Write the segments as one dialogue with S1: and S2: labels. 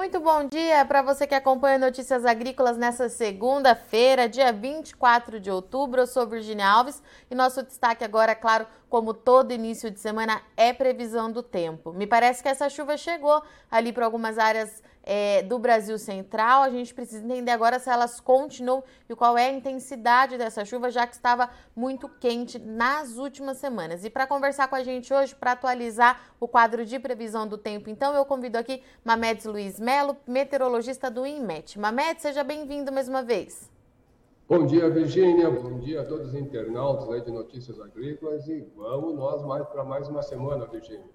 S1: Muito bom dia para você que acompanha Notícias Agrícolas nessa segunda-feira, dia 24 de outubro. Eu sou Virginia Alves e nosso destaque agora, claro, como todo início de semana, é previsão do tempo. Me parece que essa chuva chegou ali para algumas áreas é, do Brasil Central. A gente precisa entender agora se elas continuam e qual é a intensidade dessa chuva, já que estava muito quente nas últimas semanas. E para conversar com a gente hoje, para atualizar o quadro de previsão do tempo, então eu convido aqui Mamedes Luiz Melo, meteorologista do INMET. Mamedes, seja bem-vindo mais uma vez.
S2: Bom dia, Virgínia. Bom dia a todos os internautas aí de Notícias Agrícolas e vamos nós mais para mais uma semana, Virgínia.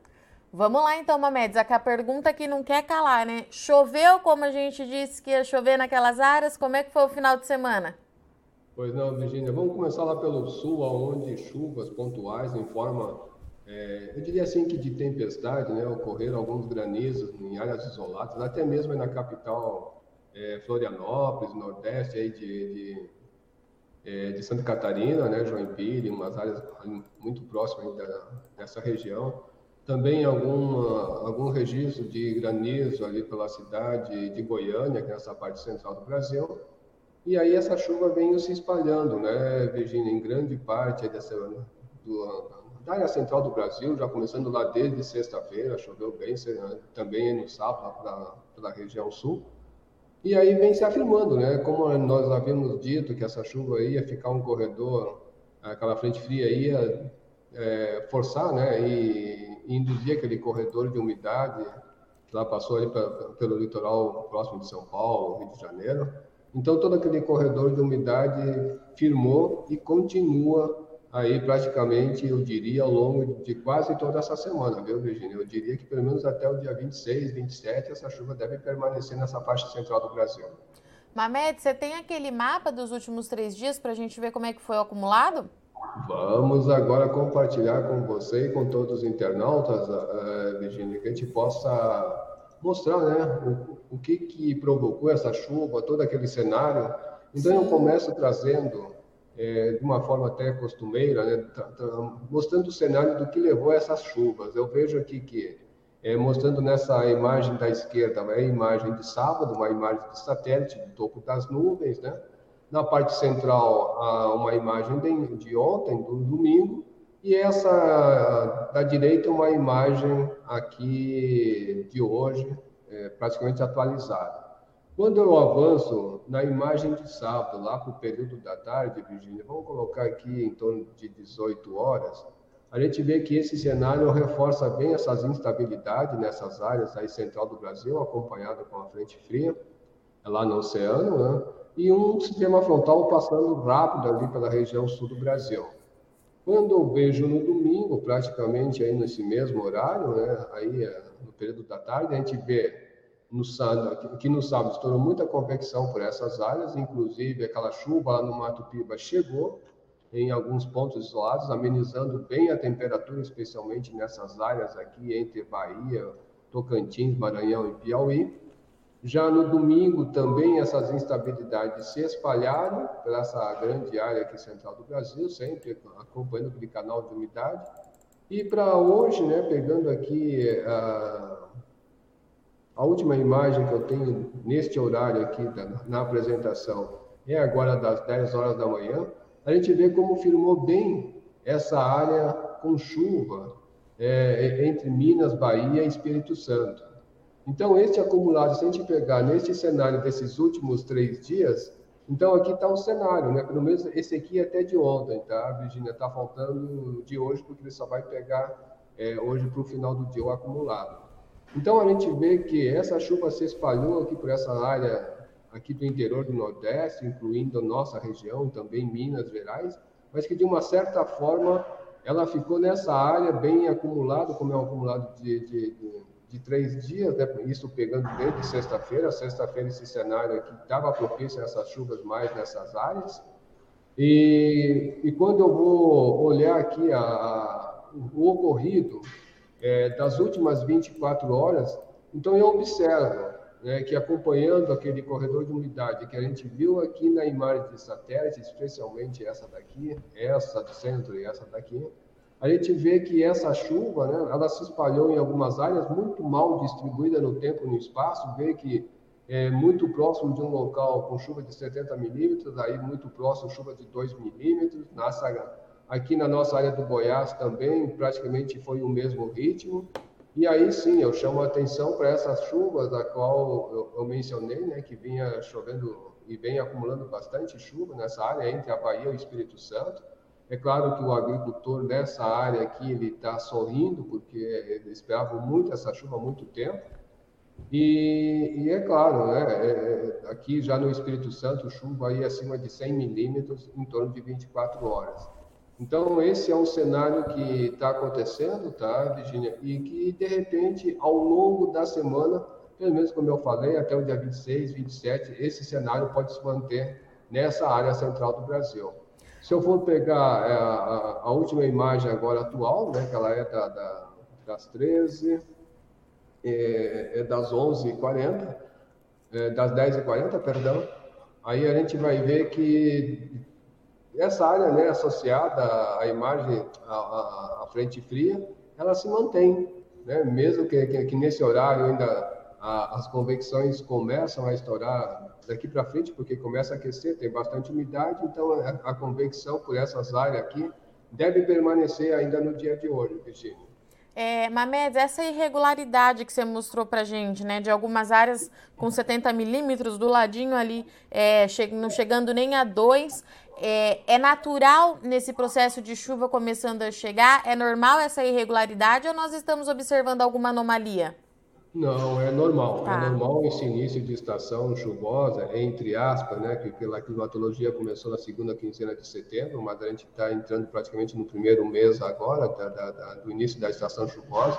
S1: Vamos lá então, Mamedes, a pergunta que não quer calar, né? Choveu como a gente disse que ia chover naquelas áreas? Como é que foi o final de semana?
S2: Pois não, Virginia. Vamos começar lá pelo sul, onde chuvas pontuais em forma, é, eu diria assim que de tempestade, né? Ocorreram alguns granizos em áreas isoladas, até mesmo na capital é, Florianópolis, nordeste aí de, de, é, de, Santa Catarina, né? Joinville, umas áreas muito próximas da, dessa região. Também alguma, algum registro de granizo ali pela cidade de Goiânia, que é essa parte central do Brasil. E aí essa chuva vem se espalhando, né, Virginia, em grande parte dessa, do, da área central do Brasil, já começando lá desde sexta-feira, choveu bem, também no sábado, lá pela região sul. E aí vem se afirmando, né? Como nós havíamos dito que essa chuva ia ficar um corredor, aquela frente fria ia é, forçar, né? E induzir aquele corredor de umidade que lá passou ali pra, pelo litoral próximo de São Paulo, Rio de Janeiro. Então, todo aquele corredor de umidade firmou e continua aí praticamente, eu diria, ao longo de quase toda essa semana, viu, Virginia? Eu diria que pelo menos até o dia 26, 27, essa chuva deve permanecer nessa faixa central do Brasil.
S1: Mamed, você tem aquele mapa dos últimos três dias para a gente ver como é que foi o acumulado?
S2: Vamos agora compartilhar com você e com todos os internautas, uh, Virginia, que a gente possa mostrar né, o, o que, que provocou essa chuva, todo aquele cenário. Então, Sim. eu começo trazendo, é, de uma forma até costumeira, né, mostrando o cenário do que levou a essas chuvas. Eu vejo aqui que, é, mostrando nessa imagem da esquerda, é a imagem de sábado, uma imagem de satélite, do topo das nuvens, né? Na parte central, uma imagem de ontem, do domingo, e essa da direita, uma imagem aqui de hoje, é, praticamente atualizada. Quando eu avanço na imagem de sábado, lá para o período da tarde, Virgínia, vamos colocar aqui em torno de 18 horas, a gente vê que esse cenário reforça bem essas instabilidades nessas áreas aí central do Brasil, acompanhado com a frente fria, lá no oceano, né? E um sistema frontal passando rápido ali pela região sul do Brasil. Quando eu vejo no domingo, praticamente aí nesse mesmo horário, né, aí é, no período da tarde, a gente vê no sábado, que no sábado estourou muita convecção por essas áreas, inclusive aquela chuva lá no Mato Piba chegou em alguns pontos isolados, amenizando bem a temperatura, especialmente nessas áreas aqui entre Bahia, Tocantins, Maranhão e Piauí. Já no domingo, também essas instabilidades se espalharam pela essa grande área aqui central do Brasil, sempre acompanhando aquele canal de umidade. E para hoje, né, pegando aqui a, ah, a última imagem que eu tenho neste horário aqui da, na apresentação, é agora das 10 horas da manhã, a gente vê como firmou bem essa área com chuva é, entre Minas, Bahia e Espírito Santo. Então, este acumulado, se a gente pegar neste cenário desses últimos três dias, então aqui está o cenário, né? Pelo menos esse aqui é até de ontem, tá, Virginia? Está faltando de hoje, porque ele só vai pegar é, hoje para o final do dia o acumulado. Então, a gente vê que essa chuva se espalhou aqui por essa área aqui do interior do Nordeste, incluindo a nossa região, também Minas Gerais, mas que de uma certa forma ela ficou nessa área bem acumulado, como é um acumulado de, de, de de três dias, né? isso pegando desde sexta-feira. Sexta-feira, esse cenário aqui estava propício a essas chuvas mais nessas áreas. E, e quando eu vou olhar aqui a, o ocorrido é, das últimas 24 horas, então eu observo né, que acompanhando aquele corredor de umidade que a gente viu aqui na imagem de satélite, especialmente essa daqui, essa do centro e essa daqui, a gente vê que essa chuva, né, ela se espalhou em algumas áreas muito mal distribuída no tempo e no espaço, vê que é muito próximo de um local com chuva de 70 milímetros, aí muito próximo chuva de 2 milímetros, aqui na nossa área do Goiás também praticamente foi o mesmo ritmo, e aí sim, eu chamo a atenção para essas chuvas, da qual eu, eu, mencionei, né, que vinha chovendo e vem acumulando bastante chuva nessa área entre a Bahia e o Espírito Santo. É claro que o agricultor nessa área aqui ele está sorrindo porque ele esperava muito essa chuva há muito tempo. E, e é claro, né, é, é aqui já no Espírito Santo chuva aí acima de 100 milímetros em torno de 24 horas. Então, esse é um cenário que está acontecendo, tá, Virginia? E que, de repente, ao longo da semana, pelo menos como eu falei, até o dia 26, 27, esse cenário pode se manter nessa área central do Brasil. Se eu for pegar é, a, a, última imagem agora atual, né, que ela é da, da, das 13, é, é das 11h40, é, das 10h40, perdão, aí a gente vai ver que essa área né, associada à imagem, à, à, frente fria, ela se mantém, né? mesmo que, que, que nesse horário ainda a, as convecções começam a estourar daqui para frente, porque começa a aquecer, tem bastante umidade, então a, a convecção por essas áreas aqui deve permanecer ainda no dia de hoje, Virginia.
S1: É, Mamed, essa irregularidade que você mostrou para gente, né, de algumas áreas com 70 milímetros do ladinho ali, é, che não chegando nem a 2, é, é, natural nesse processo de chuva começando a chegar? É normal essa irregularidade ou nós estamos observando alguma anomalia?
S2: Não, é normal. É tá. É normal esse início de estação chuvosa, entre aspas, né? Que pela climatologia começou na segunda quinzena de setembro, mas a gente está entrando praticamente no primeiro mês agora da, da, da, do início da estação chuvosa.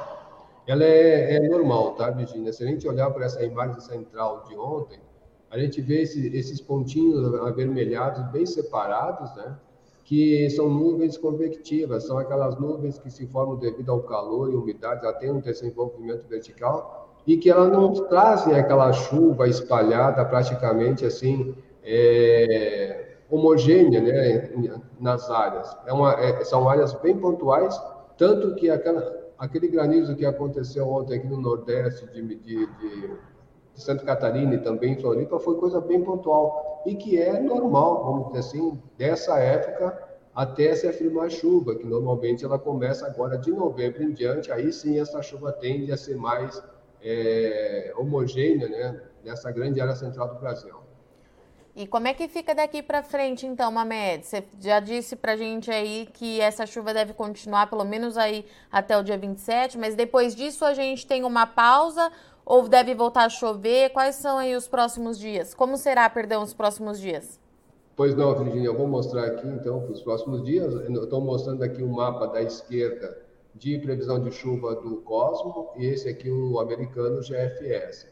S2: Ela é, é normal, tá, Virginia? Se a gente olhar para essa imagem central de ontem, a gente vê esse, esses pontinhos avermelhados bem separados, né? que são nuvens convectivas, são aquelas nuvens que se formam devido ao calor e umidade, ela tem um desenvolvimento vertical e que elas não trazem aquela chuva espalhada praticamente assim é, homogênea né, nas áreas. É uma, é, são áreas bem pontuais, tanto que aquela, aquele granizo que aconteceu ontem aqui no Nordeste de, de, de Santa Catarina e também em Floripa foi coisa bem pontual e que é normal, vamos dizer assim, dessa época até se afirmar chuva, que normalmente ela começa agora de novembro em diante, aí sim essa chuva tende a ser mais é, homogênea, né, nessa grande área central do Brasil.
S1: E como é que fica daqui para frente, então, Mamed? Você já disse para gente aí que essa chuva deve continuar pelo menos aí até o dia 27, mas depois disso a gente tem uma pausa ou deve voltar a chover? Quais são aí os próximos dias? Como será, perdão, os próximos dias?
S2: Pois não, Virginia, eu vou mostrar aqui então para os próximos dias. estou mostrando aqui o um mapa da esquerda de previsão de chuva do Cosmo e esse aqui o americano GFS.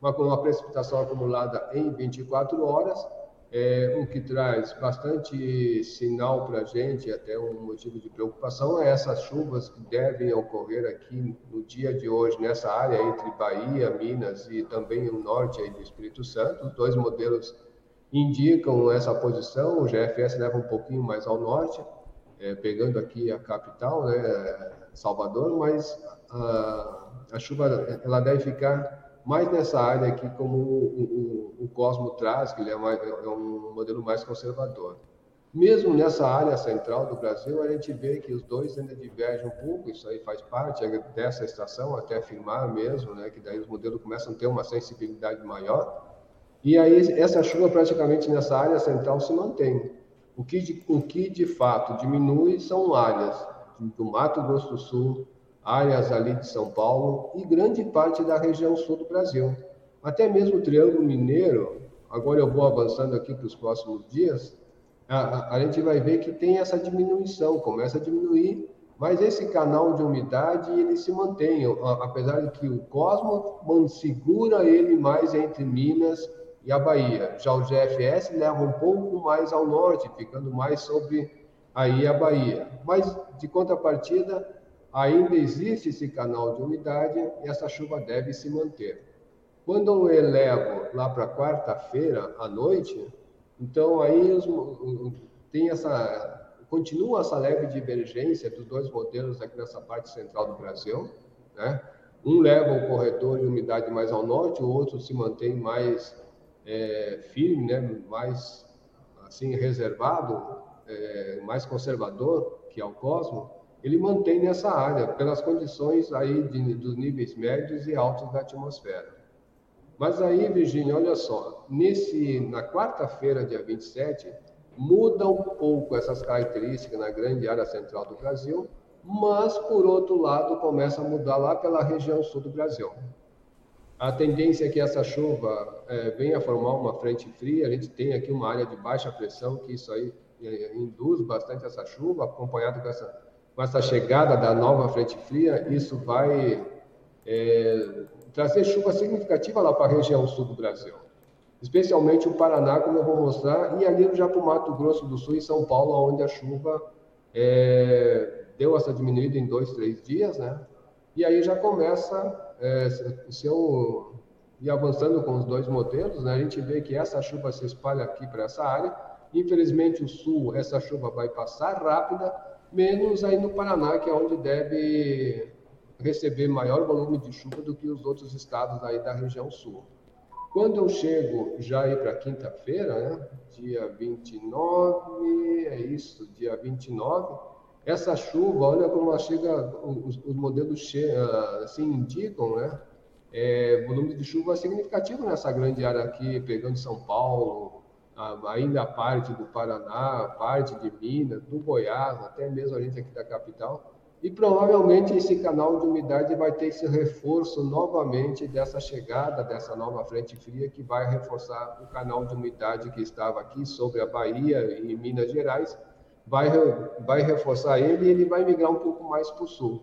S2: Uma, uma precipitação acumulada em 24 horas é, o que traz bastante sinal para a gente, até um motivo de preocupação, é essas chuvas que devem ocorrer aqui no dia de hoje, nessa área entre Bahia, Minas e também o norte aí do Espírito Santo. Os dois modelos indicam essa posição, o GFS leva um pouquinho mais ao norte, é, pegando aqui a capital, né, Salvador, mas a, a chuva ela deve ficar mais nessa área aqui, como o, o, o Cosmo traz, que ele é, mais, é um modelo mais conservador. Mesmo nessa área central do Brasil, a gente vê que os dois ainda divergem um pouco, isso aí faz parte dessa estação, até afirmar mesmo, né, que daí os modelos começam a ter uma sensibilidade maior. E aí essa chuva praticamente nessa área central se mantém. O que de, o que de fato diminui são áreas do Mato Grosso do Sul, áreas ali de São Paulo e grande parte da região sul do Brasil. Até mesmo o Triângulo Mineiro, agora eu vou avançando aqui para os próximos dias, a, a, gente vai ver que tem essa diminuição, começa a diminuir, mas esse canal de umidade ele se mantém, apesar de que o Cosmo segura ele mais entre Minas e a Bahia. Já o GFS leva um pouco mais ao norte, ficando mais sobre aí a Bahia. Mas de contrapartida, ainda existe esse canal de umidade e essa chuva deve se manter. Quando eu elevo lá para quarta-feira à noite, então aí os, tem essa continua essa leve divergência dos dois modelos aqui nessa parte central do Brasil, né? Um leva o corredor de umidade mais ao norte, o outro se mantém mais é, firme, né? mais assim reservado, é, mais conservador, que é o Cosmo, ele mantém nessa área, pelas condições aí de, dos níveis médios e altos da atmosfera. Mas aí, Virginia, olha só, nesse, na quarta-feira, dia 27, muda um pouco essas características na grande área central do Brasil, mas, por outro lado, começa a mudar lá pela região sul do Brasil. A tendência é que essa chuva é, venha formar uma frente fria, a gente tem aqui uma área de baixa pressão, que isso aí induz bastante essa chuva, acompanhado com essa, com essa chegada da nova frente fria, isso vai é, trazer chuva significativa lá para a região sul do Brasil especialmente o Paraná, como eu vou mostrar, e ali já para o Mato Grosso do Sul e São Paulo, onde a chuva é, deu essa diminuída em dois, três dias, né? E aí já começa, é, se eu ir avançando com os dois modelos, né, a gente vê que essa chuva se espalha aqui para essa área. Infelizmente, o sul, essa chuva vai passar rápida, menos aí no Paraná, que é onde deve receber maior volume de chuva do que os outros estados aí da região sul. Quando eu chego já aí para quinta-feira, né, dia 29, é isso, dia 29, essa chuva, olha como ela chega, os, os modelos che, assim indicam, né, é, volume de chuva significativo nessa grande área aqui, pegando São Paulo, ainda a parte do Paraná, parte de Minas, do Goiás, até mesmo a gente aqui da capital. E provavelmente esse canal de umidade vai ter esse reforço novamente dessa chegada dessa nova frente fria que vai reforçar o canal de umidade que estava aqui sobre a Bahia e Minas Gerais, vai, vai reforçar ele e ele vai migrar um pouco mais para o sul.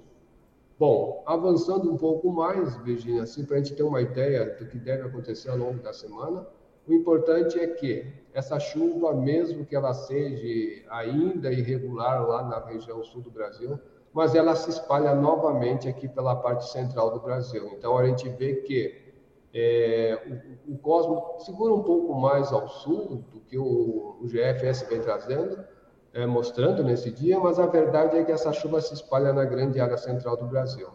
S2: Bom, avançando um pouco mais, Virginia, assim, para a gente ter uma ideia do que deve acontecer ao longo da semana, o importante é que essa chuva, mesmo que ela seja ainda irregular lá na região sul do Brasil, mas ela se espalha novamente aqui pela parte central do Brasil. Então a gente vê que é, o, o, Cosmo segura um pouco mais ao sul do que o, o GFS vem trazendo, é, mostrando nesse dia, mas a verdade é que essa chuva se espalha na grande área central do Brasil.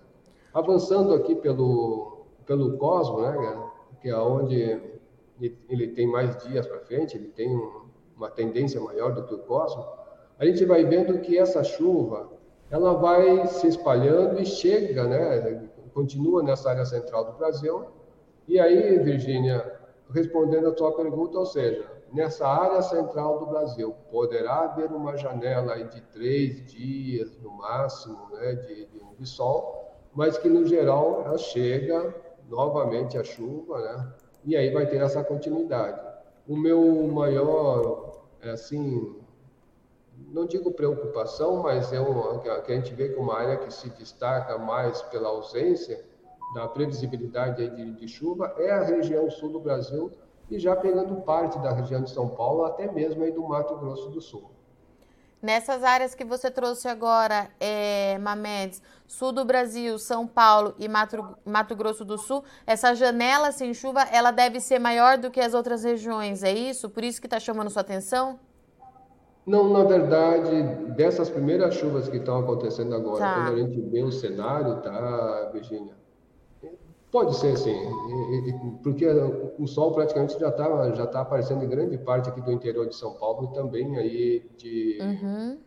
S2: Avançando aqui pelo, pelo Cosmo, né, que é onde ele tem mais dias para frente, ele tem uma tendência maior do que o Cosmo, a gente vai vendo que essa chuva ela vai se espalhando e chega, né, continua nessa área central do Brasil. E aí, Virgínia, respondendo a tua pergunta, ou seja, nessa área central do Brasil, poderá haver uma janela de três dias, no máximo, né, de, de, de sol, mas que, no geral, ela chega novamente a chuva, né, e aí vai ter essa continuidade. O meu maior, assim, não digo preocupação, mas é uma que a gente vê como uma área que se destaca mais pela ausência da previsibilidade de, de, chuva é a região sul do Brasil e já pegando parte da região de São Paulo, até mesmo aí do Mato Grosso do Sul.
S1: Nessas áreas que você trouxe agora, é, Mamedes, sul do Brasil, São Paulo e Mato, Mato Grosso do Sul, essa janela sem chuva, ela deve ser maior do que as outras regiões, é isso? Por isso que está chamando sua atenção?
S2: Não, na verdade, dessas primeiras chuvas que estão acontecendo agora, tá. quando a gente vê o cenário, tá, Virginia? Pode ser sim, porque o sol praticamente já está já tá aparecendo em grande parte aqui do interior de São Paulo e também aí de, uhum.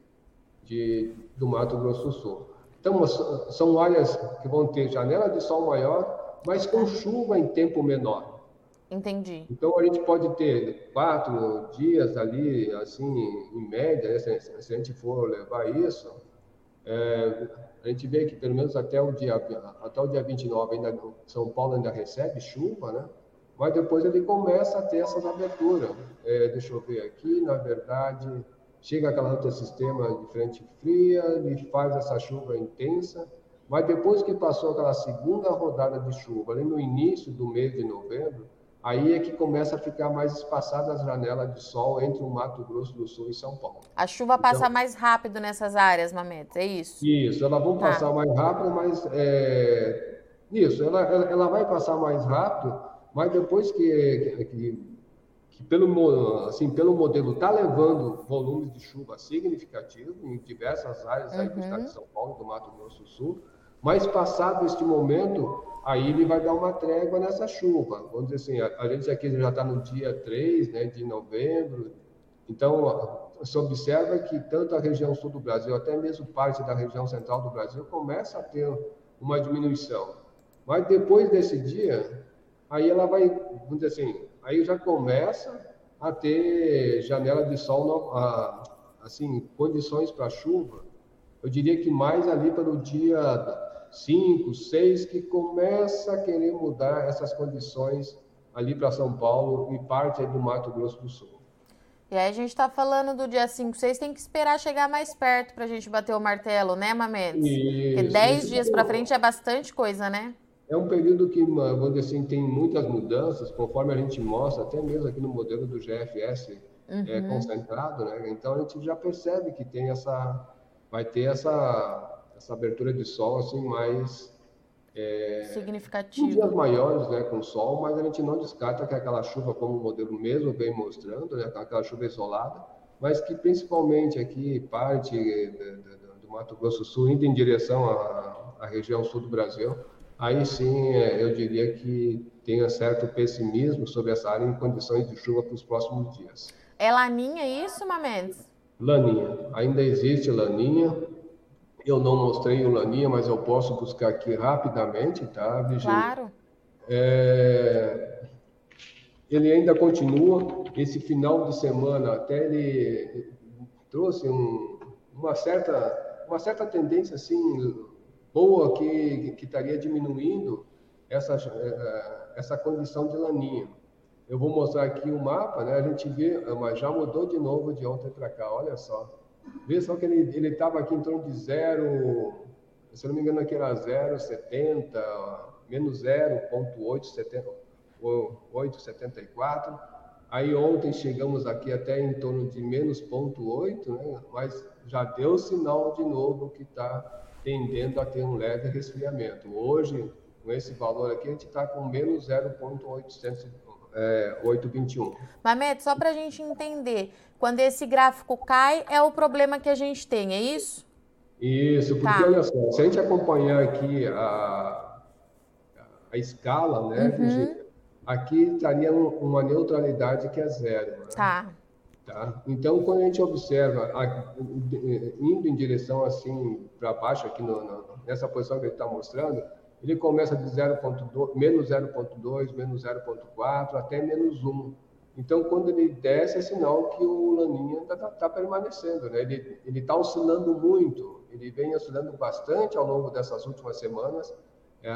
S2: de, do Mato Grosso do Sul. Então, são áreas que vão ter janela de sol maior, mas com chuva em tempo menor.
S1: Entendi.
S2: Então a gente pode ter quatro dias ali, assim, em média, se, a gente for levar isso, é, a gente vê que pelo menos até o dia até o dia 29 ainda São Paulo ainda recebe chuva, né? Mas depois ele começa a ter essas aberturas. É, deixa eu ver aqui, na verdade, chega aquela outro sistema de frente fria, ele faz essa chuva intensa, mas depois que passou aquela segunda rodada de chuva, ali no início do mês de novembro, aí é que começa a ficar mais espaçada as janelas de sol entre o Mato Grosso do Sul e São Paulo.
S1: A chuva passa então, mais rápido nessas áreas, Mametes, é isso?
S2: Isso, elas vão tá. passar mais rápido, mas é, isso, ela, ela, ela, vai passar mais rápido, mas depois que, que, que pelo, assim, pelo modelo está levando volumes de chuva significativos em diversas áreas uhum. aí do estado de São Paulo, do Mato Grosso do Sul, mas passado este momento, aí ele vai dar uma trégua nessa chuva. Vamos dizer assim, a, a gente aqui já está no dia 3 né, de novembro, então se observa que tanto a região sul do Brasil, até mesmo parte da região central do Brasil, começa a ter uma diminuição. Mas depois desse dia, aí ela vai, vamos dizer assim, aí já começa a ter janela de sol, assim, condições para chuva. Eu diria que mais ali para o dia 5, 6, que começa a querer mudar essas condições ali para São Paulo e parte do Mato Grosso do Sul.
S1: E aí a gente está falando do dia 5, 6, tem que esperar chegar mais perto para a gente bater o martelo, né, Mamedes? Porque 10 dias para frente é bastante coisa, né?
S2: É um período que, vamos dizer assim, tem muitas mudanças, conforme a gente mostra, até mesmo aqui no modelo do GFS é, uhum. é, concentrado, né? Então a gente já percebe que tem essa, vai ter essa, essa abertura de sol assim mais
S1: é, significativo.
S2: dias maiores, né, com sol, mas a gente não descarta que aquela chuva, como o modelo mesmo vem mostrando, né, aquela chuva isolada, mas que principalmente aqui parte do Mato Grosso do Sul indo em direção à, à região sul do Brasil aí sim é, eu diria que tenha certo pessimismo sobre essa área em condições de chuva para os próximos dias.
S1: É laninha isso, Mamedes?
S2: Laninha. Ainda existe laninha. Eu não mostrei o laninha, mas eu posso buscar aqui rapidamente, tá,
S1: Virginia? Claro.
S2: É... Ele ainda continua. Esse final de semana até ele trouxe um, uma certa uma certa tendência assim boa que, que estaria diminuindo essa, eh, essa condição de laninha. Eu vou mostrar aqui o mapa, né? A gente vê, mas já mudou de novo de ontem para cá, olha só. Vê só que ele estava aqui em torno de zero, se não me engano aqui era 0,70, menos 0,874. Aí ontem chegamos aqui até em torno de menos 0,8, né? mas já deu sinal de novo que está tendendo a ter um leve resfriamento. Hoje, com esse valor aqui, a gente está com menos 0,821. É,
S1: Mamed, só para a gente entender, quando esse gráfico cai, é o problema que a gente tem, é isso?
S2: Isso, porque tá. olha só, se a gente acompanhar aqui a, a escala, né, uhum. aqui estaria uma neutralidade que é zero. Né?
S1: Tá.
S2: Tá? Então, quando a gente observa a, indo em direção assim para baixo, aqui no, no, nessa posição que ele está mostrando, ele começa de 0.2, menos 0.2, menos 0.4 até menos 1. Então, quando ele desce, é sinal que o laninha está tá, tá permanecendo. Né? Ele está oscilando muito, ele vem oscilando bastante ao longo dessas últimas semanas. É,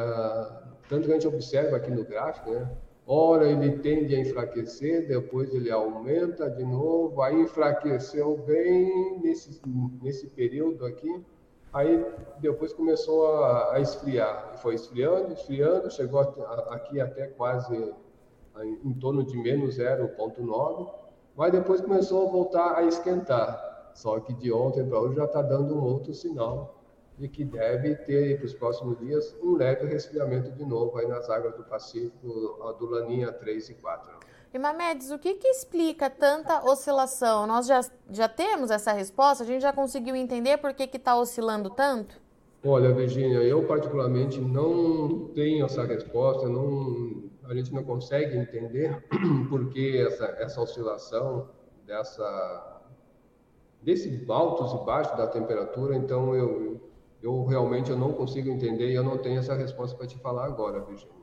S2: tanto que a gente observa aqui no gráfico, né? Ora ele tende a enfraquecer, depois ele aumenta de novo, aí enfraqueceu bem nesse, nesse período aqui, aí depois começou a, a esfriar, foi esfriando, esfriando, chegou aqui até quase em torno de menos 0,9, mas depois começou a voltar a esquentar. Só que de ontem para hoje já está dando um outro sinal de que deve ter para os próximos dias um leve resfriamento de novo aí nas águas do Pacífico, do Laninha 3 e 4.
S1: E Mamedes, o que, que explica tanta oscilação? Nós já, já temos essa resposta? A gente já conseguiu entender por que está oscilando tanto?
S2: Olha, Virginia, eu particularmente não tenho essa resposta, não, a gente não consegue entender por que essa, essa oscilação dessa, desse altos e baixos da temperatura, então eu, eu realmente eu não consigo entender e eu não tenho essa resposta para te falar agora, Virginia.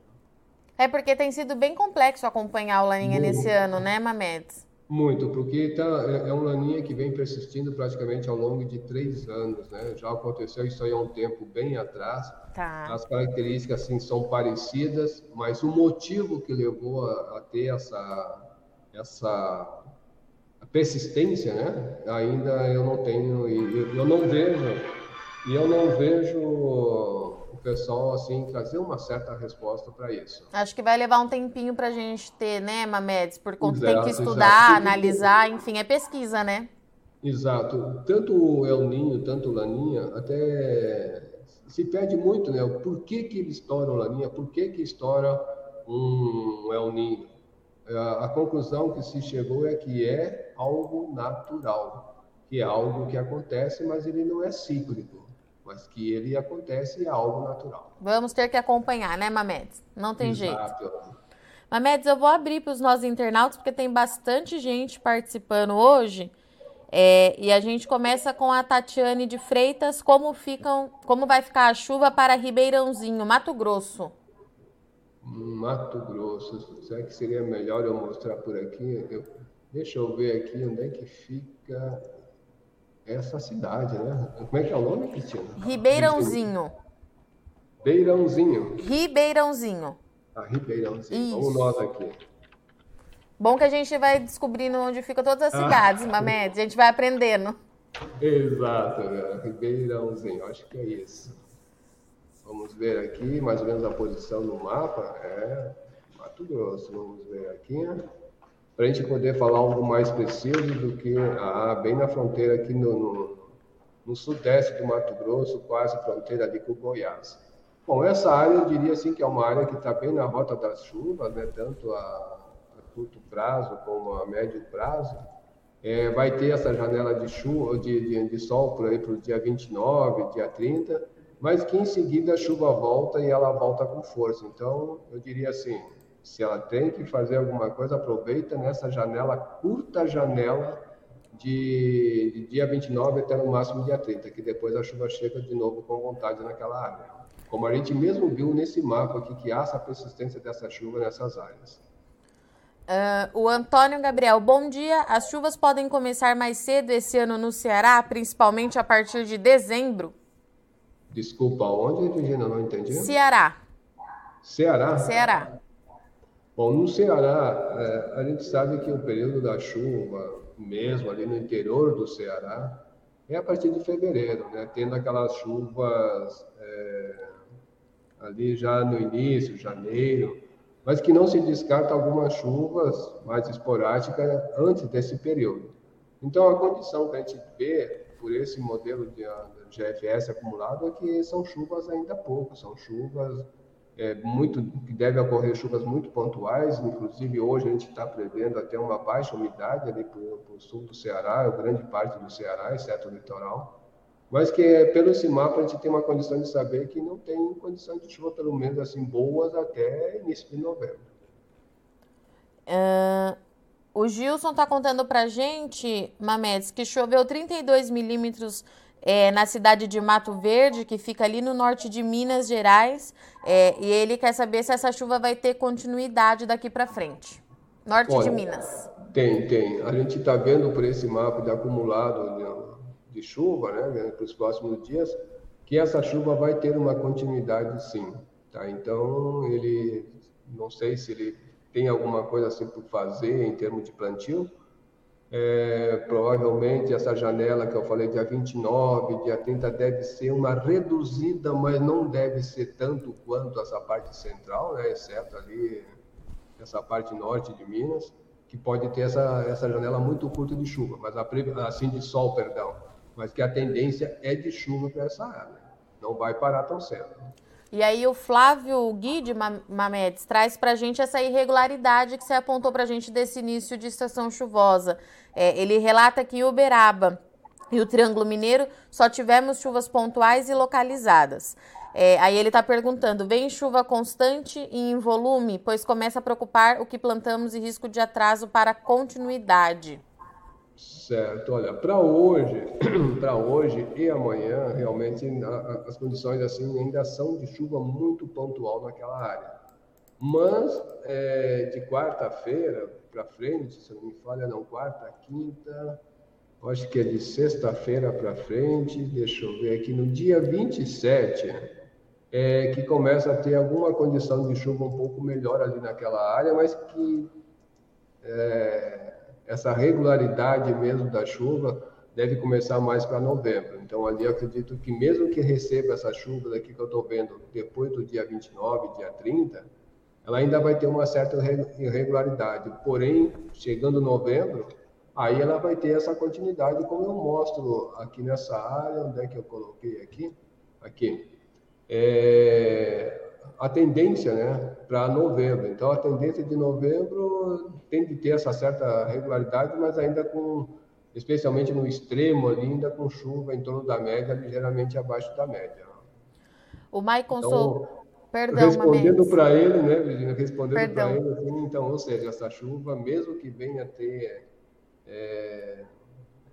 S1: É porque tem sido bem complexo acompanhar o Laninha Muito. nesse ano, né, Mamedes?
S2: Muito, porque tá, é, é um Laninha que vem persistindo praticamente ao longo de três anos, né? Já aconteceu isso aí há um tempo bem atrás.
S1: Tá.
S2: As características, assim, são parecidas, mas o motivo que levou a, a ter essa, essa persistência, né? Ainda eu não tenho, eu não vejo e eu não vejo pessoal assim trazer uma certa resposta para isso.
S1: Acho que vai levar um tempinho para a gente ter, né, Mamedes? Por conta exato, tem que estudar, exato. analisar, enfim, é pesquisa, né?
S2: Exato. Tanto o El Ninho, tanto o Laninha, até se pede muito, né? Por que que ele estoura o Laninha? Por que que estoura um El Ninho? a, a conclusão que se chegou é que é algo natural, que é algo que acontece, mas ele não é cíclico, mas que ele acontece e é algo natural.
S1: Vamos ter que acompanhar, né, Mamedes? Não tem Exato. jeito. Mamedes, eu vou abrir para os nossos internautas, porque tem bastante gente participando hoje. É, e a gente começa com a Tatiane de Freitas. Como ficam, como vai ficar a chuva para Ribeirãozinho, Mato Grosso?
S2: Mato Grosso. Será que seria melhor eu mostrar por aqui? Eu, deixa eu ver aqui onde é que fica essa cidade, né? Como é que é o nome, Cristina?
S1: Ribeirãozinho.
S2: Ribeirãozinho.
S1: Ribeirãozinho.
S2: Ah, Ribeirãozinho. Isso. Vamos nós aqui.
S1: Bom que a gente vai descobrindo onde ficam todas as cidades, ah. Mamed. A gente vai aprendendo.
S2: Exato, né? Ribeirãozinho. Acho que é isso. Vamos ver aqui mais ou menos a posição no mapa. É Mato Grosso. Vamos ver aqui. Para a gente poder falar algo mais preciso do que ah, bem na fronteira aqui no, no, no sudeste do Mato Grosso, quase fronteira ali com Goiás. Bom, essa área eu diria assim que é uma área que está bem na rota das chuvas, né? tanto a, a curto prazo como a médio prazo. É, vai ter essa janela de chuva, de, de, de sol por aí para o dia 29, dia 30, mas que em seguida a chuva volta e ela volta com força. Então, eu diria assim, se ela tem que fazer alguma coisa, aproveita nessa janela, curta janela de, de dia 29 até no máximo dia 30, que depois a chuva chega de novo com vontade naquela área. Como a gente mesmo viu nesse mapa aqui, que há essa persistência dessa chuva nessas áreas.
S1: Uh, o Antônio Gabriel, bom dia. As chuvas podem começar mais cedo esse ano no Ceará, principalmente a partir de dezembro?
S2: Desculpa, onde, Regina? Não entendi.
S1: Ceará.
S2: Ceará?
S1: Ceará.
S2: Bom, no Ceará, é, a gente sabe que o período da chuva, mesmo ali no interior do Ceará, é a partir de fevereiro, né? Tendo aquelas chuvas é, ali já no início, janeiro, mas que não se descarta algumas chuvas mais esporádicas antes desse período. Então, a condição que a gente vê por esse modelo de GFS acumulado é que são chuvas ainda poucas, são chuvas é, muito que deve ocorrer chuvas muito pontuais, inclusive hoje a gente está prevendo até uma baixa umidade ali para o sul do Ceará, grande parte do Ceará, exceto o litoral, mas que é, pelo esse mapa a gente tem uma condição de saber que não tem condição de chuva pelo menos assim boas até início de novembro.
S1: Uh, o Gilson está contando para gente, Mamedes, que choveu 32 milímetros é, na cidade de Mato Verde, que fica ali no norte de Minas Gerais, é, e ele quer saber se essa chuva vai ter continuidade daqui para frente. Norte Olha, de Minas.
S2: Tem, tem. A gente está vendo por esse mapa de acumulado de chuva, né, para os próximos dias, que essa chuva vai ter uma continuidade, sim. Tá? Então, ele, não sei se ele tem alguma coisa assim por fazer em termos de plantio, é, provavelmente essa janela que eu falei, dia 29, dia 30, deve ser uma reduzida, mas não deve ser tanto quanto essa parte central, né, exceto ali essa parte norte de Minas, que pode ter essa, essa janela muito curta de chuva, mas a, assim de sol, perdão, mas que a tendência é de chuva para essa área. Não vai parar tão cedo.
S1: E aí o Flávio Guide Mamedes traz para a gente essa irregularidade que você apontou para a gente desse início de estação chuvosa. É, ele relata que em Uberaba e o Triângulo Mineiro só tivemos chuvas pontuais e localizadas. É, aí ele está perguntando: vem chuva constante e em volume? Pois começa a preocupar o que plantamos e risco de atraso para continuidade.
S2: Certo, olha, para hoje, para hoje e amanhã, realmente as condições assim ainda são de chuva muito pontual naquela área. Mas é, de quarta-feira para frente, se não me falha, não, quarta, quinta, acho que é de sexta-feira para frente, deixa eu ver aqui, no dia 27, é, que começa a ter alguma condição de chuva um pouco melhor ali naquela área, mas que é, essa regularidade mesmo da chuva deve começar mais para novembro. Então, ali acredito que mesmo que receba essa chuva daqui que eu estou vendo depois do dia 29, dia 30, ela ainda vai ter uma certa irregularidade. Porém, chegando novembro, aí ela vai ter essa continuidade, como eu mostro aqui nessa área, onde é que eu coloquei aqui? Aqui. É, a tendência né, para novembro. Então, a tendência de novembro tem de ter essa certa regularidade, mas ainda com, especialmente no extremo ali, ainda com chuva em torno da média, ligeiramente abaixo da média.
S1: O Maicon então, Sou...
S2: Perdão, respondendo para ele, né, Virginia? Respondendo para ele, assim, então, ou seja, essa chuva, mesmo que venha a ter é,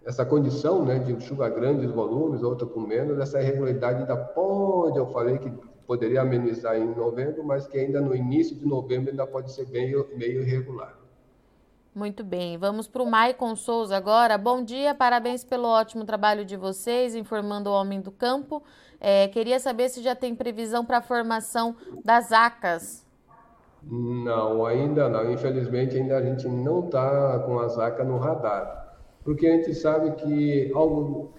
S2: essa condição né, de chuva grandes volumes, outra com menos, essa irregularidade ainda pode, eu falei que poderia amenizar em novembro, mas que ainda no início de novembro ainda pode ser meio, meio irregular.
S1: Muito bem, vamos para o Maicon Souza agora. Bom dia, parabéns pelo ótimo trabalho de vocês, informando o homem do campo. É, queria saber se já tem previsão para a formação das ACAS.
S2: Não, ainda não. Infelizmente, ainda a gente não está com as ACAS no radar. Porque a gente sabe que algo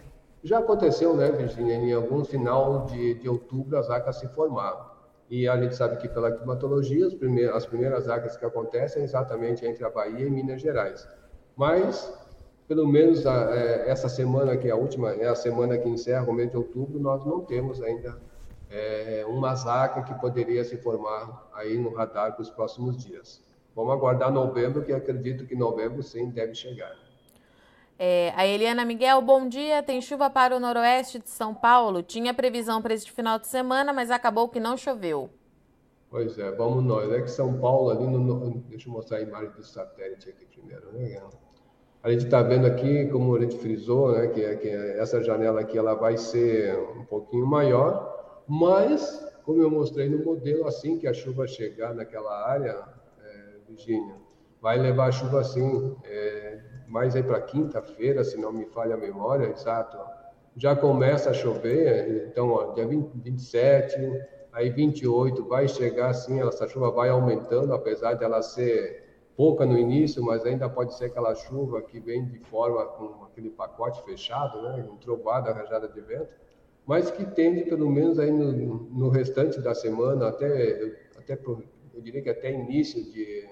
S2: já aconteceu, né, Virginia, em algum final de, de outubro as ACAS se formaram. E a gente sabe que pela climatologia, as primeiras, as primeiras ACAS que acontecem é exatamente entre a Bahia e Minas Gerais. Mas, pelo menos a, é, essa semana, que é a última, é a semana que encerra o mês de outubro, nós não temos ainda é, uma zaca que poderia se formar aí no radar para os próximos dias. Vamos aguardar novembro, que acredito que novembro sim deve chegar.
S1: É, a Eliana Miguel, bom dia. Tem chuva para o noroeste de São Paulo? Tinha previsão para este final de semana, mas acabou que não choveu.
S2: Pois é, vamos nós. É que São Paulo, ali no. Deixa eu mostrar a imagem do satélite aqui primeiro, né? A gente está vendo aqui, como a gente frisou, né, que, é, que é, essa janela aqui ela vai ser um pouquinho maior, mas, como eu mostrei no modelo, assim que a chuva chegar naquela área, é, Virgínia, vai levar a chuva assim, é, mais aí para quinta-feira, se não me falha a memória, exato, já começa a chover, então, ó, dia 20, 27, aí 28 vai chegar assim, essa chuva vai aumentando, apesar de ela ser pouca no início, mas ainda pode ser aquela chuva que vem de forma com aquele pacote fechado, né, um trovada, rajada de vento, mas que tende pelo menos aí no, no restante da semana, até, até eu diria que até início de,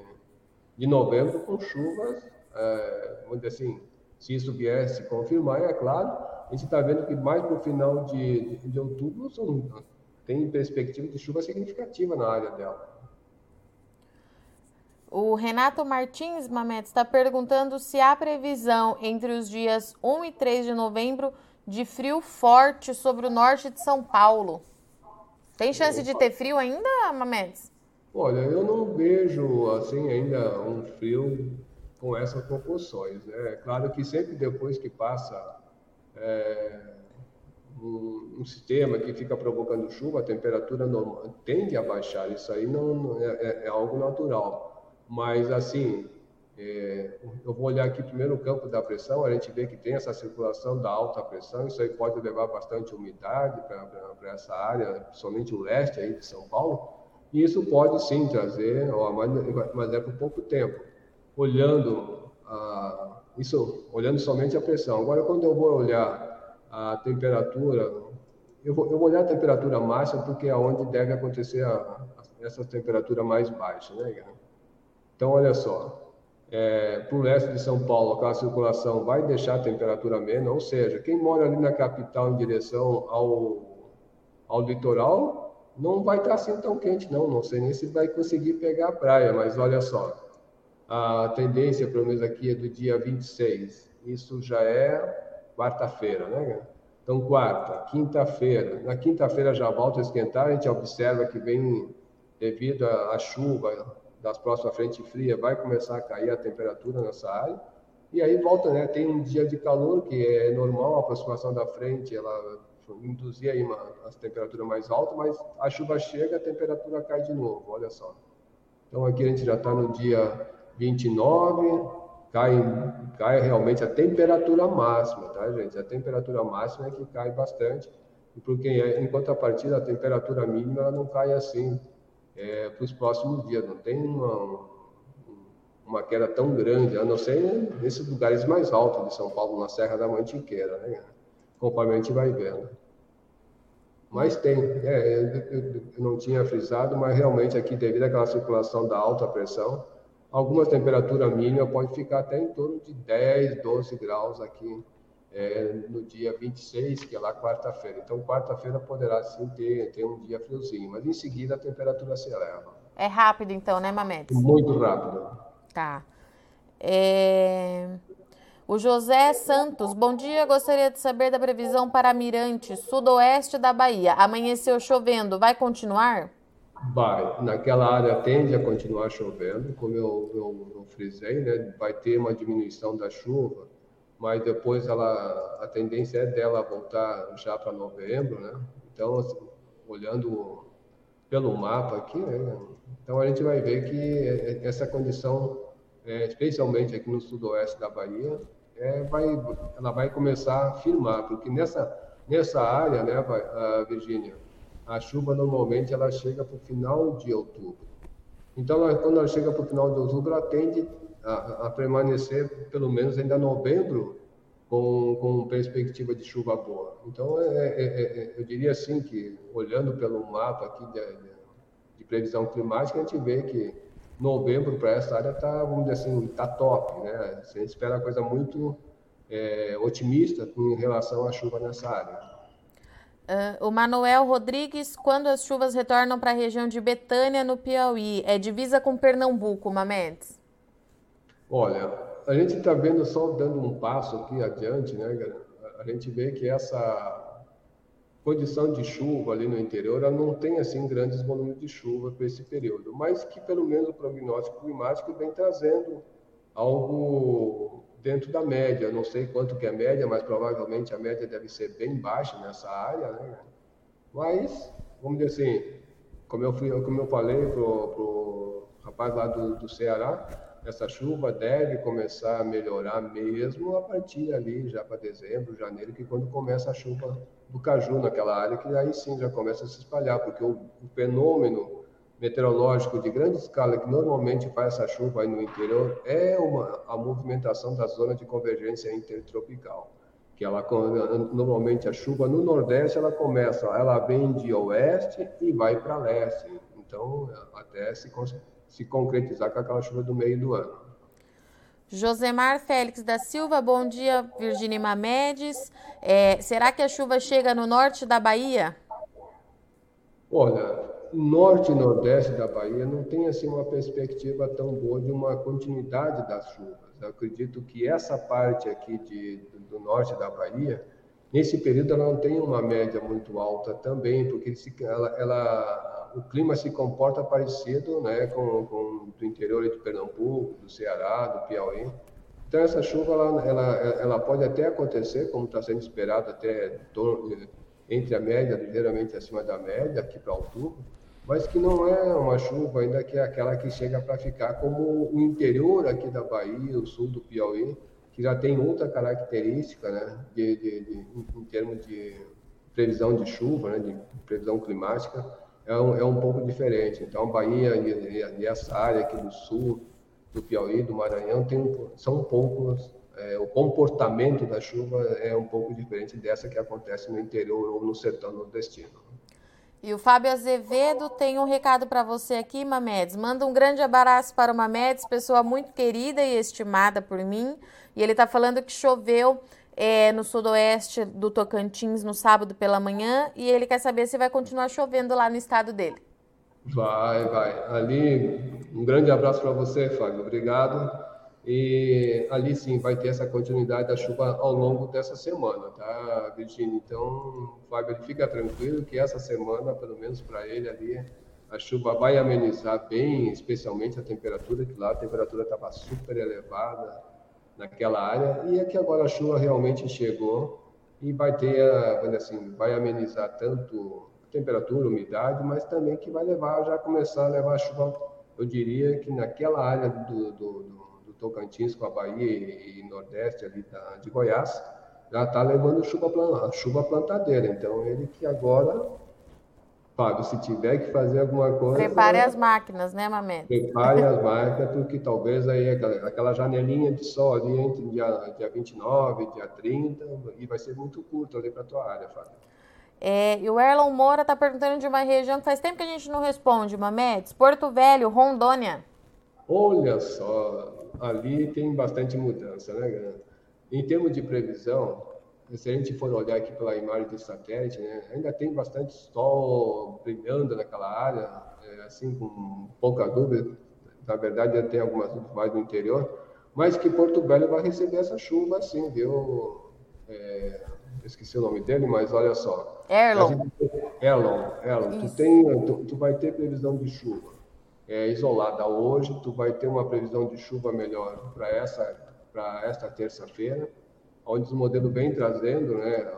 S2: de novembro, com chuvas é, dizer assim, se isso vier se confirmar, é claro, a gente está vendo que mais para o final de, de, de outubro são, tem perspectiva de chuva significativa na área dela.
S1: O Renato Martins Mamet está perguntando se há previsão entre os dias 1 e 3 de novembro de frio forte sobre o norte de São Paulo. Tem chance de ter frio ainda, Mametes?
S2: Olha, eu não vejo assim ainda um frio com essas proporções. Né? É claro que sempre depois que passa é, um, um, sistema que fica provocando chuva, a temperatura normal, tende a baixar. Isso aí não, não é, é, é, algo natural. Mas assim, é, eu vou olhar aqui primeiro o campo da pressão, a gente vê que tem essa circulação da alta pressão, isso aí pode levar bastante umidade para essa área, principalmente o leste aí de São Paulo, e isso pode sim trazer, mas, mas é por pouco tempo olhando a, isso, olhando somente a pressão. Agora, quando eu vou olhar a temperatura, eu vou, eu vou olhar a temperatura máxima porque é onde deve acontecer a, a, essa temperatura mais baixa, né? Então, olha só, é, para o leste de São Paulo, aquela circulação vai deixar a temperatura menos, ou seja, quem mora ali na capital em direção ao, ao litoral não vai estar assim tão quente, não. Não sei nem se vai conseguir pegar a praia, mas olha só, a tendência, pelo menos aqui, é do dia 26. Isso já é quarta-feira, né? Então, quarta, quinta-feira. Na quinta-feira já volta a esquentar, a gente observa que vem, devido à chuva das próximas frentes frias, vai começar a cair a temperatura nessa área. E aí volta, né? Tem um dia de calor, que é normal, a aproximação da frente, ela induzir aí uma, as temperaturas mais altas, mas a chuva chega, a temperatura cai de novo, olha só. Então, aqui a gente já está no dia 29, cai, cai realmente a temperatura máxima, tá, gente? A temperatura máxima é que cai bastante, porque enquanto a partir da temperatura mínima ela não cai assim é, para os próximos dias, não tem uma, uma queda tão grande, a não ser nesses lugares mais altos de São Paulo, na Serra da Mantiqueira, né? Conforme a gente vai vendo. Mas tem, é, eu, eu não tinha frisado, mas realmente aqui, devido àquela circulação da alta pressão, Alguma temperatura mínima pode ficar até em torno de 10, 12 graus aqui é, no dia 26, que é lá quarta-feira. Então, quarta-feira poderá sim ter, ter um dia friozinho, mas em seguida a temperatura se eleva.
S1: É rápido então, né, Mamedes?
S2: Muito rápido.
S1: Tá. É... O José Santos, bom dia. Gostaria de saber da previsão para Mirante, sudoeste da Bahia. Amanheceu chovendo, vai continuar?
S2: Vai. Naquela área tende a continuar chovendo, como eu, eu, eu frisei, né? Vai ter uma diminuição da chuva mas depois ela, a tendência é dela voltar já para novembro, né? Então, assim, olhando pelo mapa aqui, né? então a gente vai ver que essa condição, é, especialmente aqui no sudoeste da Bahia, é, vai, ela vai começar a firmar, porque nessa, nessa área, né, Virgínia, a chuva normalmente ela chega para o final de outubro. Então, quando ela chega para o final de outubro, ela tende a, a permanecer pelo menos ainda novembro com, com perspectiva de chuva boa. Então, é, é, é, é eu diria assim que, olhando pelo mapa aqui de, de, de previsão climática, a gente vê que novembro para essa área está, vamos dizer assim, está top, né? Gente espera coisa muito é, otimista em relação à chuva nessa área.
S1: Uh, o Manuel Rodrigues, quando as chuvas retornam para a região de Betânia, no Piauí, é divisa com Pernambuco, Mamedes?
S2: Olha, a gente está vendo só dando um passo aqui adiante, né, A gente vê que essa condição de chuva ali no interior, ela não tem assim grandes volumes de chuva para esse período, mas que pelo menos o prognóstico climático vem trazendo algo dentro da média. Não sei quanto que é a média, mas provavelmente a média deve ser bem baixa nessa área, né? Mas, vamos dizer assim, como eu, fui, como eu falei para o rapaz lá do, do Ceará, essa chuva deve começar a melhorar mesmo a partir ali já para dezembro, janeiro, que quando começa a chuva do caju naquela área, que aí sim já começa a se espalhar, porque o, o fenômeno meteorológico de grande escala que normalmente faz essa chuva aí no interior é uma, a movimentação da zona de convergência intertropical, que ela normalmente a chuva no nordeste ela começa, ela vem de oeste e vai para leste, então até se se concretizar com aquela chuva do meio do ano.
S1: Josemar Félix da Silva, bom dia, Virginia Mamedes. É, será que a chuva chega no norte da Bahia?
S2: Olha, norte e nordeste da Bahia não tem assim uma perspectiva tão boa de uma continuidade das chuvas. Eu acredito que essa parte aqui de, do norte da Bahia, nesse período ela não tem uma média muito alta também, porque ela, ela o clima se comporta parecido né, com, com do interior de Pernambuco, do Ceará, do Piauí. Então, essa chuva ela, ela, ela pode até acontecer, como está sendo esperado, até entre a média, ligeiramente acima da média, aqui para outubro, mas que não é uma chuva ainda que é aquela que chega para ficar como o interior aqui da Bahia, o sul do Piauí, que já tem outra característica, né, de, de, de em termos de previsão de chuva, né, de previsão climática, é um, é um pouco diferente. Então, a Bahia e, e, essa área aqui do sul, do Piauí, do Maranhão, tem, são um pouco. É, o comportamento da chuva é um pouco diferente dessa que acontece no interior ou no sertão nordestino.
S1: E o Fábio Azevedo tem um recado para você aqui, Mamedes. Manda um grande abraço para o Mamedes, pessoa muito querida e estimada por mim. E ele está falando que choveu é, no sudoeste do Tocantins no sábado pela manhã e ele quer saber se vai continuar chovendo lá no estado dele.
S2: Vai, vai. Ali, um grande abraço para você, Fábio. Obrigado. E ali sim vai ter essa continuidade da chuva ao longo dessa semana, tá, Virginia? Então, Fábio, fica tranquilo que essa semana, pelo menos para ele ali, a chuva vai amenizar bem, especialmente a temperatura, que lá a temperatura estava super elevada, naquela área e é que agora a chuva realmente chegou e vai ter, assim, vai amenizar tanto a temperatura, a umidade, mas também que vai levar, já começar a levar a chuva, eu diria que naquela área do, do, do Tocantins com a Bahia e, e Nordeste ali da, de Goiás, já está levando chuva, chuva plantadeira. Então, ele que agora Fábio, se tiver que fazer alguma coisa.
S1: Prepare as máquinas, né, Mamete?
S2: Prepare as máquinas, porque talvez aí aquela janelinha de sol ali entre dia, dia 29 dia 30, e vai ser muito curto ali para a tua área, Fábio.
S1: É, e o Erlon Moura está perguntando de uma região que faz tempo que a gente não responde, Mametes. Porto Velho, Rondônia.
S2: Olha só, ali tem bastante mudança, né, Em termos de previsão, se a gente for olhar aqui pela imagem de satélite, né, ainda tem bastante sol brilhando naquela área, é, assim, com pouca dúvida. Na verdade, tem algumas dúvidas mais no interior, mas que Porto Velho vai receber essa chuva, assim, viu? É, esqueci o nome dele, mas olha só.
S1: Erlon.
S2: Erlon, Erlon. Tu, tem, tu, tu, vai ter previsão de chuva é, isolada hoje, tu vai ter uma previsão de chuva melhor para essa, para esta terça-feira, onde o modelo vem trazendo, né,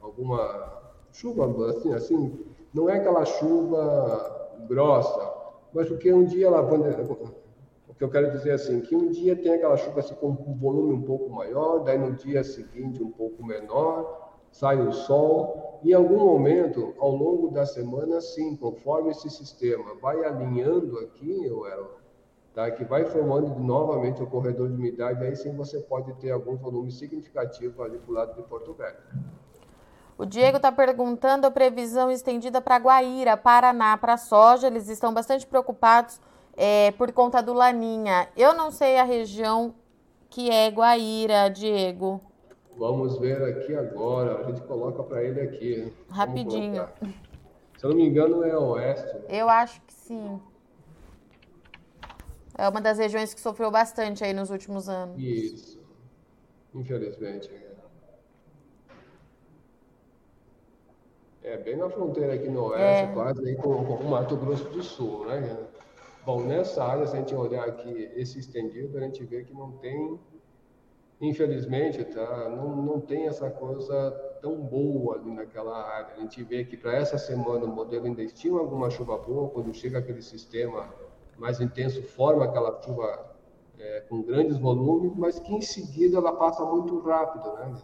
S2: alguma chuva, assim, assim, não é aquela chuva grossa, mas porque um dia ela o que eu quero dizer é assim, que um dia tem aquela chuva assim, com um volume um pouco maior, daí no dia seguinte um pouco menor, sai o sol, e em algum momento, ao longo da semana, sim, conforme esse sistema vai alinhando aqui, Elon, tá, que vai formando novamente o corredor de umidade, aí sim você pode ter algum volume significativo ali para o lado de Porto Velho.
S1: O Diego está perguntando a previsão estendida para Guaíra, Paraná, para soja. Eles estão bastante preocupados é, por conta do Laninha. Eu não sei a região que é Guaíra, Diego.
S2: Vamos ver aqui agora. A gente coloca para ele aqui.
S1: Rapidinho.
S2: Se eu não me engano, é oeste.
S1: Eu acho que sim. É uma das regiões que sofreu bastante aí nos últimos anos.
S2: Isso. Infelizmente. É bem na fronteira aqui no oeste, é. quase aí com, com o Mato Grosso do Sul, né? Bom, nessa área, se a gente olhar aqui esse estendido, a gente vê que não tem infelizmente, tá, não, não tem essa coisa tão boa ali naquela área. A gente vê que para essa semana o modelo ainda estima alguma chuva boa, quando chega aquele sistema mais intenso, forma aquela chuva é, com grandes volumes, mas que em seguida ela passa muito rápido, né?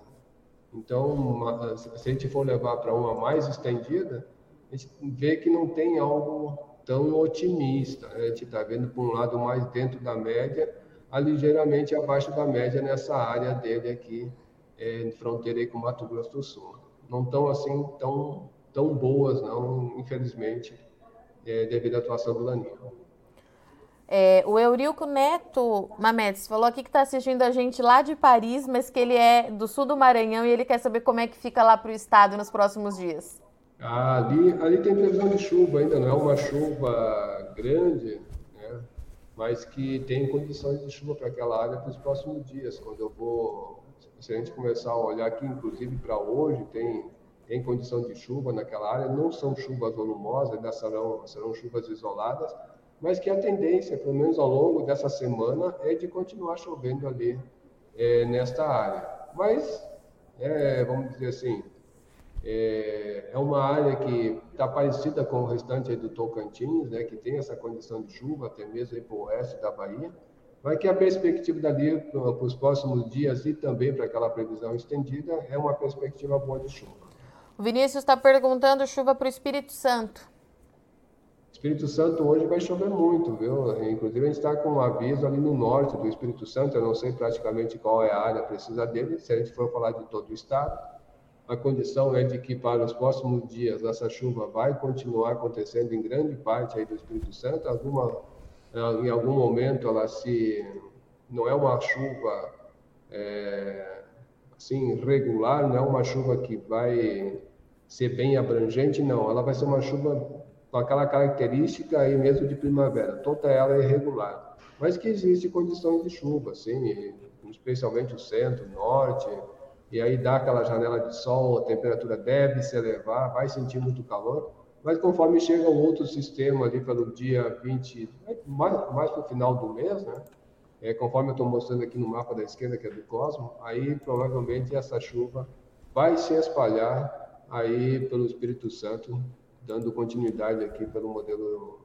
S2: Então, uma, se a gente for levar para uma mais estendida, a gente vê que não tem algo tão otimista. Né? A gente está vendo, por um lado, mais dentro da média, a ligeiramente abaixo da média nessa área dele aqui, é, fronteira com Mato Grosso do Sul. Não estão assim tão, tão boas, não, infelizmente, é, devido à atuação do Laninho.
S1: É, o Eurilco Neto Mamedes falou aqui que está assistindo a gente lá de Paris, mas que ele é do sul do Maranhão e ele quer saber como é que fica lá para o estado nos próximos dias.
S2: Ah, ali, ali tem previsão de chuva, ainda não é uma chuva grande, mas que tem condições de chuva para aquela área para os próximos dias. Quando eu vou, se a gente começar a olhar aqui, inclusive para hoje, tem, tem condição de chuva naquela área. Não são chuvas volumosas, ainda serão, serão chuvas isoladas, mas que a tendência, pelo menos ao longo dessa semana, é de continuar chovendo ali é, nesta área. Mas, é, vamos dizer assim, é, é uma área que está parecida com o restante do Tocantins, né, que tem essa condição de chuva, até mesmo para o oeste da Bahia, mas que a perspectiva dali para os próximos dias e também para aquela previsão estendida é uma perspectiva boa de chuva.
S1: O Vinícius está perguntando chuva para o Espírito Santo.
S2: Espírito Santo hoje vai chover muito, viu? Inclusive a gente está com um aviso ali no norte do Espírito Santo, eu não sei praticamente qual é a área precisa dele, se a gente for falar de todo o estado, a condição é de que para os próximos dias essa chuva vai continuar acontecendo em grande parte aí do Espírito Santo. Alguma, em algum momento ela se não é uma chuva é, assim regular, não é uma chuva que vai ser bem abrangente, não. Ela vai ser uma chuva com aquela característica aí mesmo de primavera. Toda ela é irregular, mas que existe condições de chuva, assim, especialmente o centro, norte e aí dá aquela janela de sol, a temperatura deve se elevar, vai sentir muito calor, mas conforme chega um outro sistema ali pelo dia 20, mais, mais para o final do mês, né? É, conforme eu estou mostrando aqui no mapa da esquerda, que é do Cosmo, aí provavelmente essa chuva vai se espalhar aí pelo Espírito Santo, dando continuidade aqui pelo modelo,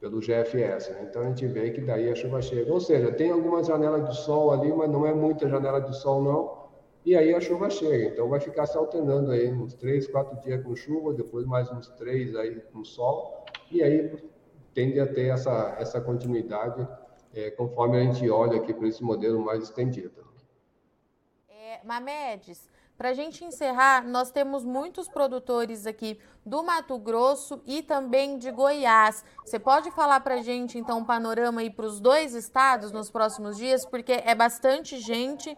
S2: pelo GFS. Né? Então a gente vê que daí a chuva chega. Ou seja, tem algumas janelas de sol ali, mas não é muita janela de sol não, e aí a chuva chega. Então vai ficar se alternando aí uns três, quatro dias com chuva, depois mais uns três aí com sol, e aí tende a ter essa, essa continuidade é, conforme a gente olha aqui para esse modelo mais estendido.
S1: É, Mamedes, para a gente encerrar, nós temos muitos produtores aqui do Mato Grosso e também de Goiás. Você pode falar para a gente, então, um panorama aí para os dois estados nos próximos dias? Porque é bastante gente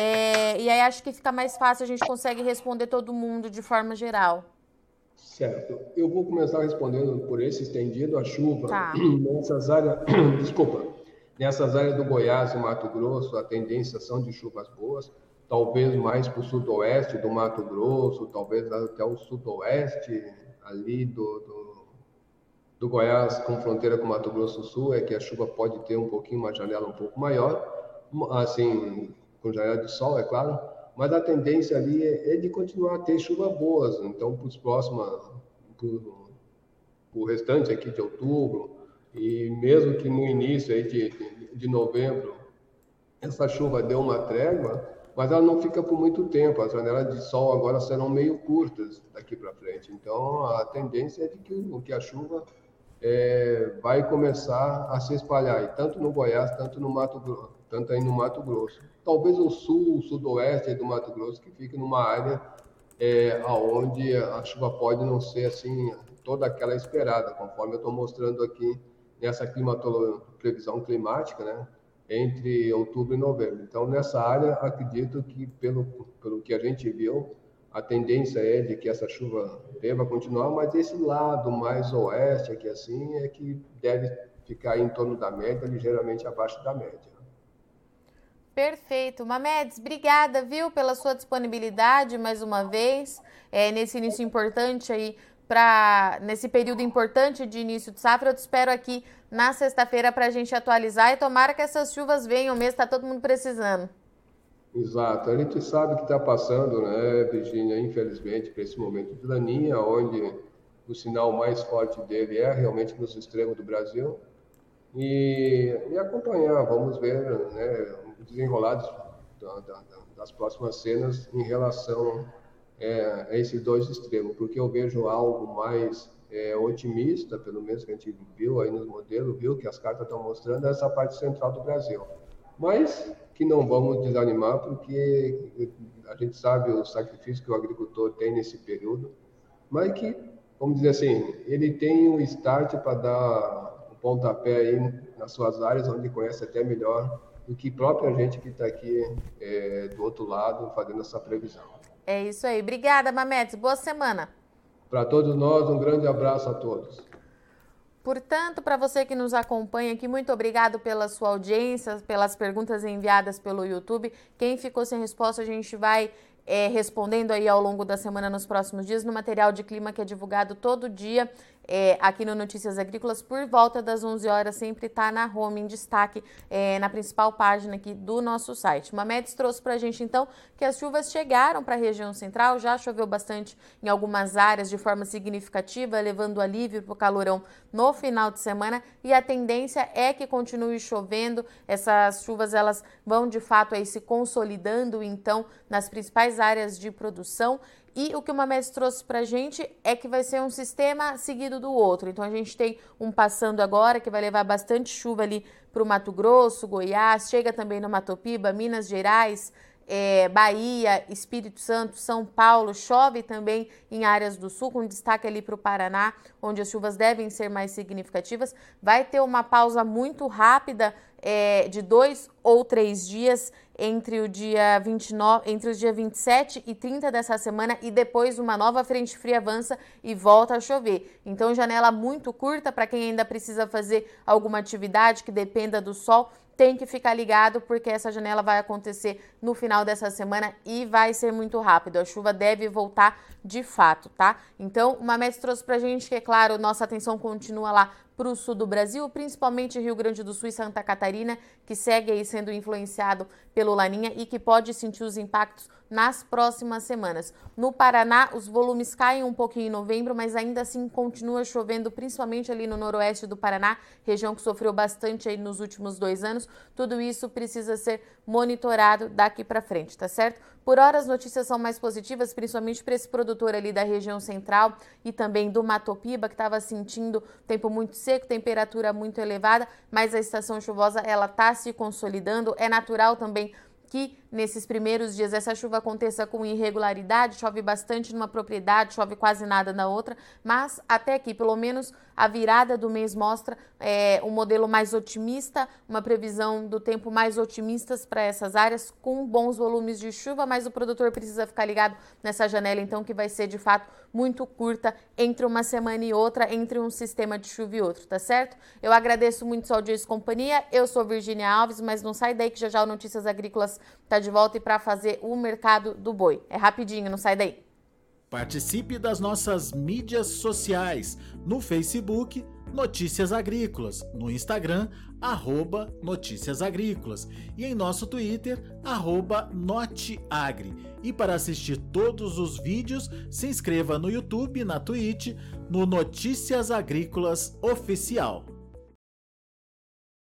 S1: É, e aí acho que fica mais fácil, a gente consegue responder todo mundo de forma geral.
S2: Certo. Eu vou começar respondendo por esse estendido a chuva
S1: Tá.
S2: nessas áreas, desculpa, nessas áreas do Goiás e Mato Grosso, a tendência são de chuvas boas, talvez mais para o sudoeste do Mato Grosso, talvez até o sudoeste ali do, do, do Goiás com fronteira com Mato Grosso do Sul, é que a chuva pode ter um pouquinho uma janela um pouco maior, assim, com janela de sol, é claro, mas a tendência ali é, é de continuar a ter chuvas boas. Então, para os próximos, para o restante aqui de outubro, e mesmo que no início aí de, de novembro essa chuva deu uma trégua, mas ela não fica por muito tempo. As janelas de sol agora serão meio curtas daqui para frente. Então, a tendência é de que, que a chuva é, vai começar a se espalhar, e tanto no Goiás, tanto no Mato Grosso, tanto aí no Mato Grosso. Talvez o sul, o sudoeste do Mato Grosso, que fique numa área é, onde a chuva pode não ser assim toda aquela esperada, conforme eu estou mostrando aqui nessa previsão climática, né? Entre outubro e novembro. Então, nessa área, acredito que, pelo, pelo que a gente viu, a tendência é de que essa chuva deva continuar, mas esse lado mais oeste, aqui assim, é que deve ficar em torno da média, ligeiramente abaixo da média.
S1: Perfeito. Mamedes, obrigada, viu, pela sua disponibilidade mais uma vez, é, nesse início importante aí, pra, nesse período importante de início de safra. Eu te espero aqui na sexta-feira para a gente atualizar e tomara que essas chuvas venham mesmo, está todo mundo precisando.
S2: Exato. A gente sabe que está passando, né, Virginia, infelizmente, para esse momento de laninha, onde o sinal mais forte dele é realmente nos extremos do Brasil. E, e acompanhar, vamos ver, né, desenrolados da, da, das próximas cenas em relação é, a esses dois extremos, porque eu vejo algo mais é, otimista, pelo menos que a gente viu aí nos modelos, viu que as cartas estão mostrando essa parte central do Brasil. Mas que não vamos desanimar, porque a gente sabe o sacrifício que o agricultor tem nesse período, mas que, vamos dizer assim, ele tem um start para dar um pontapé aí nas suas áreas, onde conhece até melhor do que própria gente que está aqui é, do outro lado fazendo essa previsão.
S1: É isso aí. Obrigada, Mametes. Boa semana.
S2: Para todos nós, um grande abraço a todos.
S1: Portanto, para você que nos acompanha aqui, muito obrigado pela sua audiência, pelas perguntas enviadas pelo YouTube. Quem ficou sem resposta, a gente vai é, respondendo aí ao longo da semana nos próximos dias no material de clima que é divulgado todo dia é, aqui no Notícias Agrícolas por volta das 11 horas, sempre está na home, em destaque, é, na principal página aqui do nosso site. Mamedes trouxe para a gente então que as chuvas chegaram para a região central, já choveu bastante em algumas áreas de forma significativa, levando alívio para o calorão no final de semana e a tendência é que continue chovendo. Essas chuvas elas vão de fato aí se consolidando então nas principais áreas de produção e o que o Mames trouxe para a gente é que vai ser um sistema seguido do outro. Então a gente tem um passando agora que vai levar bastante chuva ali para o Mato Grosso, Goiás, chega também no Matopiba, Minas Gerais, é, Bahia, Espírito Santo, São Paulo, chove também em áreas do sul, com destaque ali para o Paraná, onde as chuvas devem ser mais significativas. Vai ter uma pausa muito rápida é, de dois ou três dias entre o dia 29, entre os dias 27 e 30 dessa semana e depois uma nova frente fria avança e volta a chover. Então, janela muito curta para quem ainda precisa fazer alguma atividade que dependa do sol tem que ficar ligado porque essa janela vai acontecer no final dessa semana e vai ser muito rápido. A chuva deve voltar de fato, tá? Então, uma mestre trouxe pra gente que, é claro, nossa atenção continua lá para o sul do Brasil, principalmente Rio Grande do Sul e Santa Catarina, que segue aí sendo influenciado pelo Laninha e que pode sentir os impactos nas próximas semanas. No Paraná, os volumes caem um pouquinho em novembro, mas ainda assim continua chovendo, principalmente ali no noroeste do Paraná, região que sofreu bastante aí nos últimos dois anos. Tudo isso precisa ser monitorado daqui para frente, tá certo? Por hora, as notícias são mais positivas, principalmente para esse produtor ali da região central e também do Matopiba, que estava sentindo tempo muito seco, temperatura muito elevada, mas a estação chuvosa ela está se consolidando. É natural também que nesses primeiros dias essa chuva aconteça com irregularidade, chove bastante numa propriedade, chove quase nada na outra, mas até aqui, pelo menos a virada do mês mostra é, um modelo mais otimista, uma previsão do tempo mais otimistas para essas áreas, com bons volumes de chuva, mas o produtor precisa ficar ligado nessa janela, então, que vai ser de fato muito curta entre uma semana e outra, entre um sistema de chuva e outro, tá certo? Eu agradeço muito sua audiência e companhia. Eu sou Virginia Alves, mas não sai daí que já já o Notícias Agrícolas tá de volta e para fazer o mercado do boi. É rapidinho, não sai daí.
S3: Participe das nossas mídias sociais no Facebook Notícias Agrícolas, no Instagram arroba Notícias Agrícolas e em nosso Twitter arroba Noteagri. E para assistir todos os vídeos, se inscreva no YouTube, na Twitch, no Notícias Agrícolas Oficial.